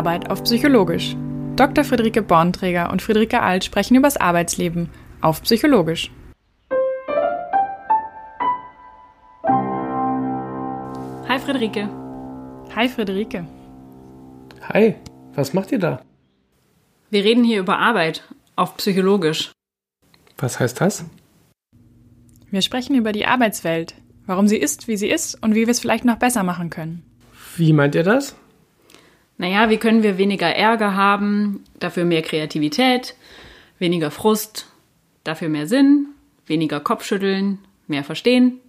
Arbeit auf Psychologisch. Dr. Friederike Bornträger und Friederike Alt sprechen übers Arbeitsleben auf Psychologisch. Hi Friederike. Hi Friederike. Hi, was macht ihr da? Wir reden hier über Arbeit auf Psychologisch. Was heißt das? Wir sprechen über die Arbeitswelt, warum sie ist, wie sie ist und wie wir es vielleicht noch besser machen können. Wie meint ihr das? Naja, wie können wir weniger Ärger haben, dafür mehr Kreativität, weniger Frust, dafür mehr Sinn, weniger Kopfschütteln, mehr Verstehen?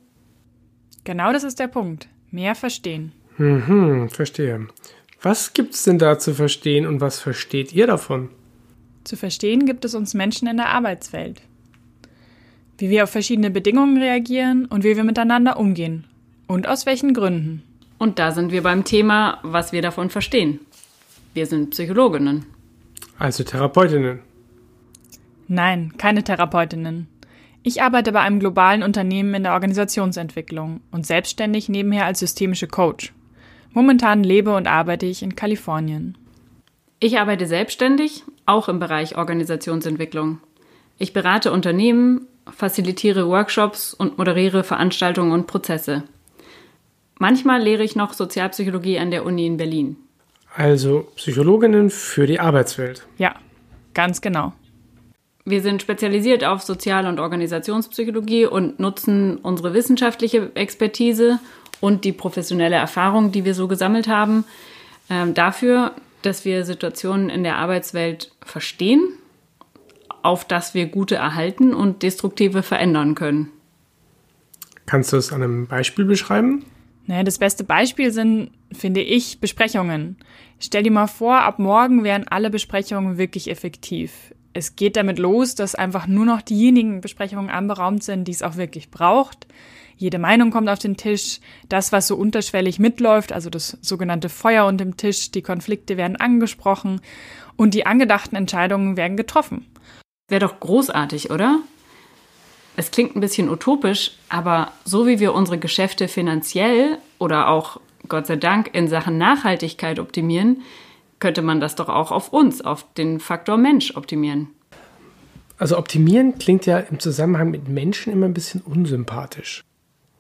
Genau das ist der Punkt. Mehr verstehen. Mhm, verstehe. Was gibt's denn da zu verstehen und was versteht ihr davon? Zu verstehen gibt es uns Menschen in der Arbeitswelt. Wie wir auf verschiedene Bedingungen reagieren und wie wir miteinander umgehen. Und aus welchen Gründen. Und da sind wir beim Thema, was wir davon verstehen. Wir sind Psychologinnen. Also Therapeutinnen. Nein, keine Therapeutinnen. Ich arbeite bei einem globalen Unternehmen in der Organisationsentwicklung und selbstständig nebenher als systemische Coach. Momentan lebe und arbeite ich in Kalifornien. Ich arbeite selbstständig, auch im Bereich Organisationsentwicklung. Ich berate Unternehmen, facilitiere Workshops und moderiere Veranstaltungen und Prozesse. Manchmal lehre ich noch Sozialpsychologie an der Uni in Berlin. Also Psychologinnen für die Arbeitswelt. Ja, ganz genau. Wir sind spezialisiert auf Sozial- und Organisationspsychologie und nutzen unsere wissenschaftliche Expertise und die professionelle Erfahrung, die wir so gesammelt haben, äh, dafür, dass wir Situationen in der Arbeitswelt verstehen, auf dass wir gute erhalten und destruktive verändern können. Kannst du es an einem Beispiel beschreiben? Naja, das beste Beispiel sind, finde ich, Besprechungen. Stell dir mal vor, ab morgen wären alle Besprechungen wirklich effektiv es geht damit los, dass einfach nur noch diejenigen Besprechungen anberaumt sind, die es auch wirklich braucht. Jede Meinung kommt auf den Tisch. Das, was so unterschwellig mitläuft, also das sogenannte Feuer unter dem Tisch, die Konflikte werden angesprochen und die angedachten Entscheidungen werden getroffen. Wäre doch großartig, oder? Es klingt ein bisschen utopisch, aber so wie wir unsere Geschäfte finanziell oder auch Gott sei Dank in Sachen Nachhaltigkeit optimieren, könnte man das doch auch auf uns, auf den Faktor Mensch optimieren. Also optimieren klingt ja im Zusammenhang mit Menschen immer ein bisschen unsympathisch.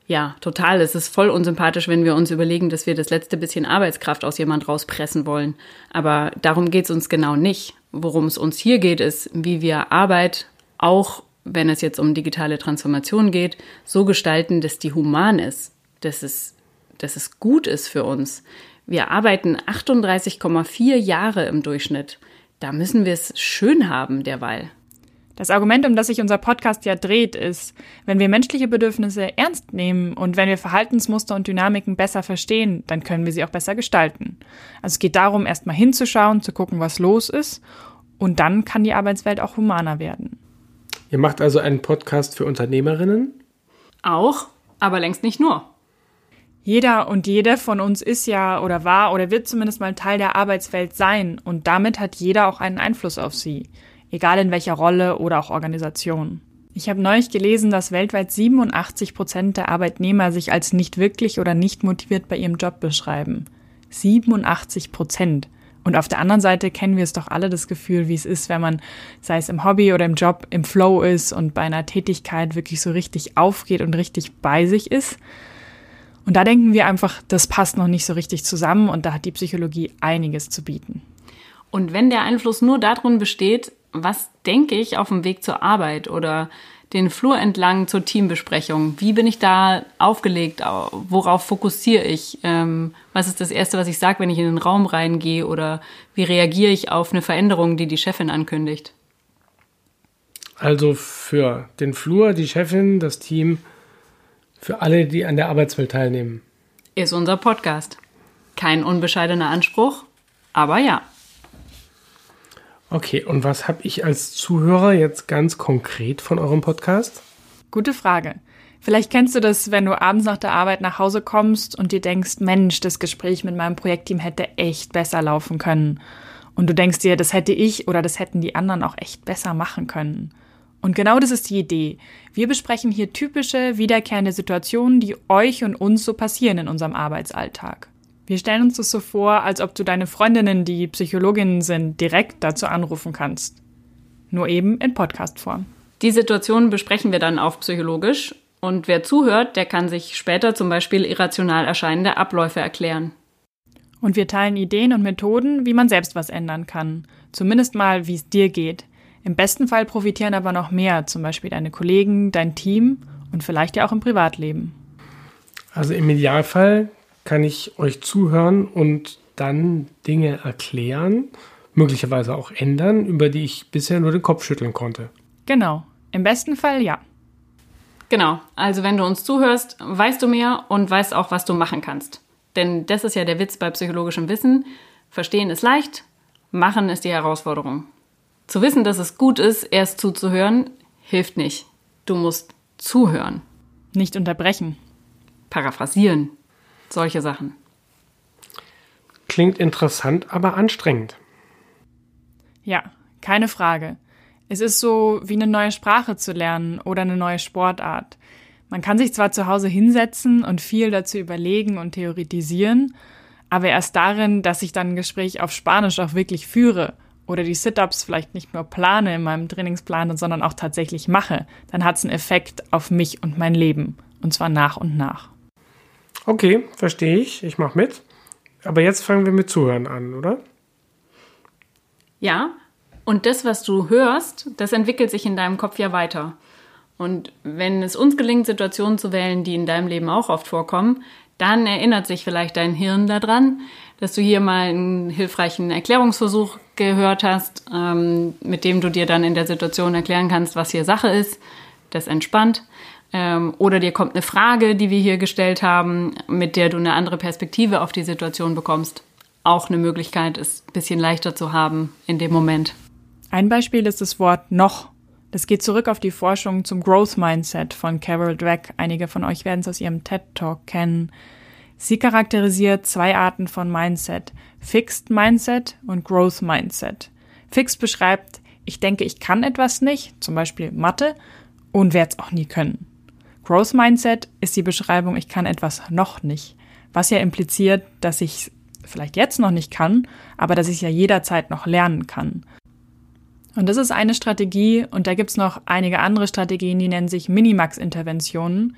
Ja, total. Es ist voll unsympathisch, wenn wir uns überlegen, dass wir das letzte bisschen Arbeitskraft aus jemand rauspressen wollen. Aber darum geht es uns genau nicht. Worum es uns hier geht, ist, wie wir Arbeit, auch wenn es jetzt um digitale Transformation geht, so gestalten, dass die human ist, dass es, dass es gut ist für uns, wir arbeiten 38,4 Jahre im Durchschnitt. Da müssen wir es schön haben derweil. Das Argument, um das sich unser Podcast ja dreht, ist, wenn wir menschliche Bedürfnisse ernst nehmen und wenn wir Verhaltensmuster und Dynamiken besser verstehen, dann können wir sie auch besser gestalten. Also es geht darum, erstmal hinzuschauen, zu gucken, was los ist und dann kann die Arbeitswelt auch humaner werden. Ihr macht also einen Podcast für Unternehmerinnen? Auch, aber längst nicht nur. Jeder und jede von uns ist ja oder war oder wird zumindest mal Teil der Arbeitswelt sein und damit hat jeder auch einen Einfluss auf sie, egal in welcher Rolle oder auch Organisation. Ich habe neulich gelesen, dass weltweit 87 Prozent der Arbeitnehmer sich als nicht wirklich oder nicht motiviert bei ihrem Job beschreiben. 87 Prozent. Und auf der anderen Seite kennen wir es doch alle das Gefühl, wie es ist, wenn man, sei es im Hobby oder im Job, im Flow ist und bei einer Tätigkeit wirklich so richtig aufgeht und richtig bei sich ist. Und da denken wir einfach, das passt noch nicht so richtig zusammen und da hat die Psychologie einiges zu bieten. Und wenn der Einfluss nur darin besteht, was denke ich auf dem Weg zur Arbeit oder den Flur entlang zur Teambesprechung? Wie bin ich da aufgelegt? Worauf fokussiere ich? Ähm, was ist das Erste, was ich sage, wenn ich in den Raum reingehe? Oder wie reagiere ich auf eine Veränderung, die die Chefin ankündigt? Also für den Flur, die Chefin, das Team für alle, die an der Arbeitswelt teilnehmen. Ist unser Podcast. Kein unbescheidener Anspruch, aber ja. Okay, und was habe ich als Zuhörer jetzt ganz konkret von eurem Podcast? Gute Frage. Vielleicht kennst du das, wenn du abends nach der Arbeit nach Hause kommst und dir denkst, Mensch, das Gespräch mit meinem Projektteam hätte echt besser laufen können. Und du denkst dir, das hätte ich oder das hätten die anderen auch echt besser machen können. Und genau das ist die Idee. Wir besprechen hier typische, wiederkehrende Situationen, die euch und uns so passieren in unserem Arbeitsalltag. Wir stellen uns das so vor, als ob du deine Freundinnen, die Psychologinnen sind, direkt dazu anrufen kannst. Nur eben in Podcastform. Die Situation besprechen wir dann auf psychologisch und wer zuhört, der kann sich später zum Beispiel irrational erscheinende Abläufe erklären. Und wir teilen Ideen und Methoden, wie man selbst was ändern kann. Zumindest mal, wie es dir geht. Im besten Fall profitieren aber noch mehr, zum Beispiel deine Kollegen, dein Team und vielleicht ja auch im Privatleben. Also im Idealfall kann ich euch zuhören und dann Dinge erklären, möglicherweise auch ändern, über die ich bisher nur den Kopf schütteln konnte. Genau. Im besten Fall ja. Genau. Also wenn du uns zuhörst, weißt du mehr und weißt auch, was du machen kannst. Denn das ist ja der Witz bei psychologischem Wissen. Verstehen ist leicht, machen ist die Herausforderung. Zu wissen, dass es gut ist, erst zuzuhören, hilft nicht. Du musst zuhören. Nicht unterbrechen. Paraphrasieren. Solche Sachen. Klingt interessant, aber anstrengend. Ja, keine Frage. Es ist so wie eine neue Sprache zu lernen oder eine neue Sportart. Man kann sich zwar zu Hause hinsetzen und viel dazu überlegen und theoretisieren, aber erst darin, dass ich dann ein Gespräch auf Spanisch auch wirklich führe oder die Sit-ups vielleicht nicht nur plane in meinem Trainingsplan, sondern auch tatsächlich mache, dann hat es einen Effekt auf mich und mein Leben. Und zwar nach und nach. Okay, verstehe ich. Ich mache mit. Aber jetzt fangen wir mit Zuhören an, oder? Ja, und das, was du hörst, das entwickelt sich in deinem Kopf ja weiter. Und wenn es uns gelingt, Situationen zu wählen, die in deinem Leben auch oft vorkommen, dann erinnert sich vielleicht dein Hirn daran, dass du hier mal einen hilfreichen Erklärungsversuch gehört hast, ähm, mit dem du dir dann in der Situation erklären kannst, was hier Sache ist. Das entspannt. Ähm, oder dir kommt eine Frage, die wir hier gestellt haben, mit der du eine andere Perspektive auf die Situation bekommst. Auch eine Möglichkeit, es ein bisschen leichter zu haben in dem Moment. Ein Beispiel ist das Wort noch. Das geht zurück auf die Forschung zum Growth Mindset von Carol Dweck. Einige von euch werden es aus ihrem TED Talk kennen. Sie charakterisiert zwei Arten von Mindset. Fixed Mindset und Growth Mindset. Fixed beschreibt, ich denke, ich kann etwas nicht, zum Beispiel Mathe, und werde es auch nie können. Growth Mindset ist die Beschreibung, ich kann etwas noch nicht, was ja impliziert, dass ich es vielleicht jetzt noch nicht kann, aber dass ich es ja jederzeit noch lernen kann. Und das ist eine Strategie und da gibt's noch einige andere Strategien, die nennen sich Minimax-Interventionen,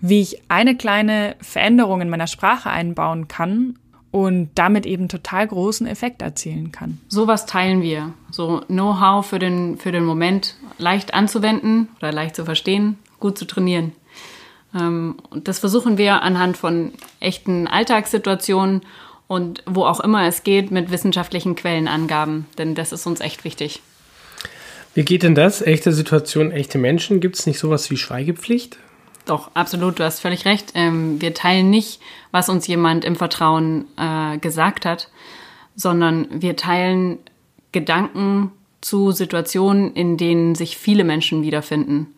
wie ich eine kleine Veränderung in meiner Sprache einbauen kann und damit eben total großen Effekt erzielen kann. Sowas teilen wir. So Know-how für den, für den Moment leicht anzuwenden oder leicht zu verstehen, gut zu trainieren. Ähm, und das versuchen wir anhand von echten Alltagssituationen und wo auch immer es geht mit wissenschaftlichen Quellenangaben, denn das ist uns echt wichtig. Wie geht denn das? Echte Situation, echte Menschen? Gibt es nicht sowas wie Schweigepflicht? Doch, absolut, du hast völlig recht. Ähm, wir teilen nicht, was uns jemand im Vertrauen äh, gesagt hat, sondern wir teilen Gedanken zu Situationen, in denen sich viele Menschen wiederfinden.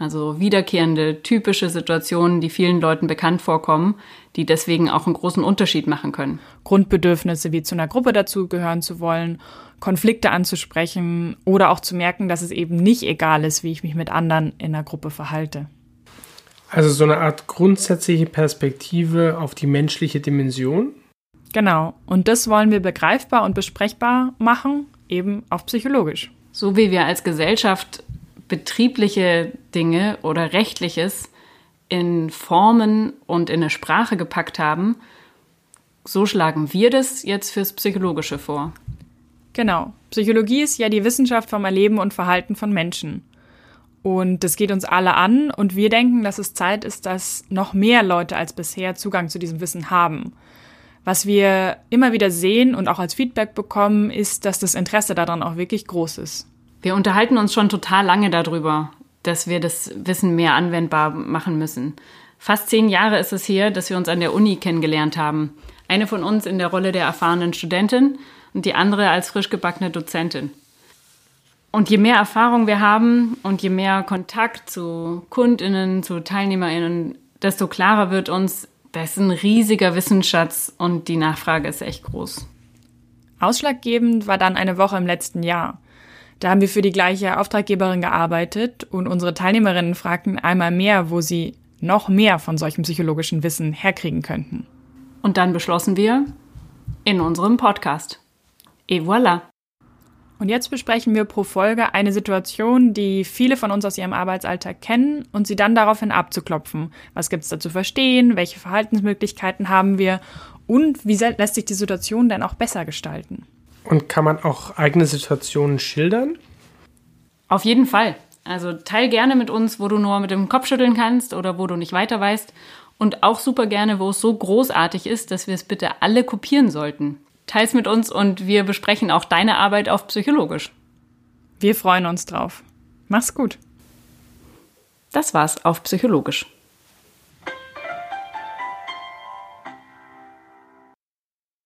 Also wiederkehrende, typische Situationen, die vielen Leuten bekannt vorkommen, die deswegen auch einen großen Unterschied machen können. Grundbedürfnisse wie zu einer Gruppe dazugehören zu wollen, Konflikte anzusprechen oder auch zu merken, dass es eben nicht egal ist, wie ich mich mit anderen in einer Gruppe verhalte. Also so eine Art grundsätzliche Perspektive auf die menschliche Dimension? Genau. Und das wollen wir begreifbar und besprechbar machen, eben auch psychologisch. So wie wir als Gesellschaft betriebliche Dinge oder rechtliches in Formen und in eine Sprache gepackt haben, so schlagen wir das jetzt fürs Psychologische vor. Genau. Psychologie ist ja die Wissenschaft vom Erleben und Verhalten von Menschen. Und das geht uns alle an und wir denken, dass es Zeit ist, dass noch mehr Leute als bisher Zugang zu diesem Wissen haben. Was wir immer wieder sehen und auch als Feedback bekommen, ist, dass das Interesse daran auch wirklich groß ist. Wir unterhalten uns schon total lange darüber, dass wir das Wissen mehr anwendbar machen müssen. Fast zehn Jahre ist es her, dass wir uns an der Uni kennengelernt haben. Eine von uns in der Rolle der erfahrenen Studentin und die andere als frisch gebackene Dozentin. Und je mehr Erfahrung wir haben und je mehr Kontakt zu Kundinnen, zu Teilnehmerinnen, desto klarer wird uns, das ist ein riesiger Wissensschatz und die Nachfrage ist echt groß. Ausschlaggebend war dann eine Woche im letzten Jahr. Da haben wir für die gleiche Auftraggeberin gearbeitet und unsere Teilnehmerinnen fragten einmal mehr, wo sie noch mehr von solchem psychologischen Wissen herkriegen könnten. Und dann beschlossen wir in unserem Podcast. Et voilà. Und jetzt besprechen wir pro Folge eine Situation, die viele von uns aus ihrem Arbeitsalltag kennen und sie dann daraufhin abzuklopfen. Was gibt es da zu verstehen? Welche Verhaltensmöglichkeiten haben wir? Und wie lässt sich die Situation denn auch besser gestalten? Und kann man auch eigene Situationen schildern? Auf jeden Fall. Also teil gerne mit uns, wo du nur mit dem Kopf schütteln kannst oder wo du nicht weiter weißt. Und auch super gerne, wo es so großartig ist, dass wir es bitte alle kopieren sollten. Teils mit uns und wir besprechen auch deine Arbeit auf psychologisch. Wir freuen uns drauf. Mach's gut. Das war's auf psychologisch.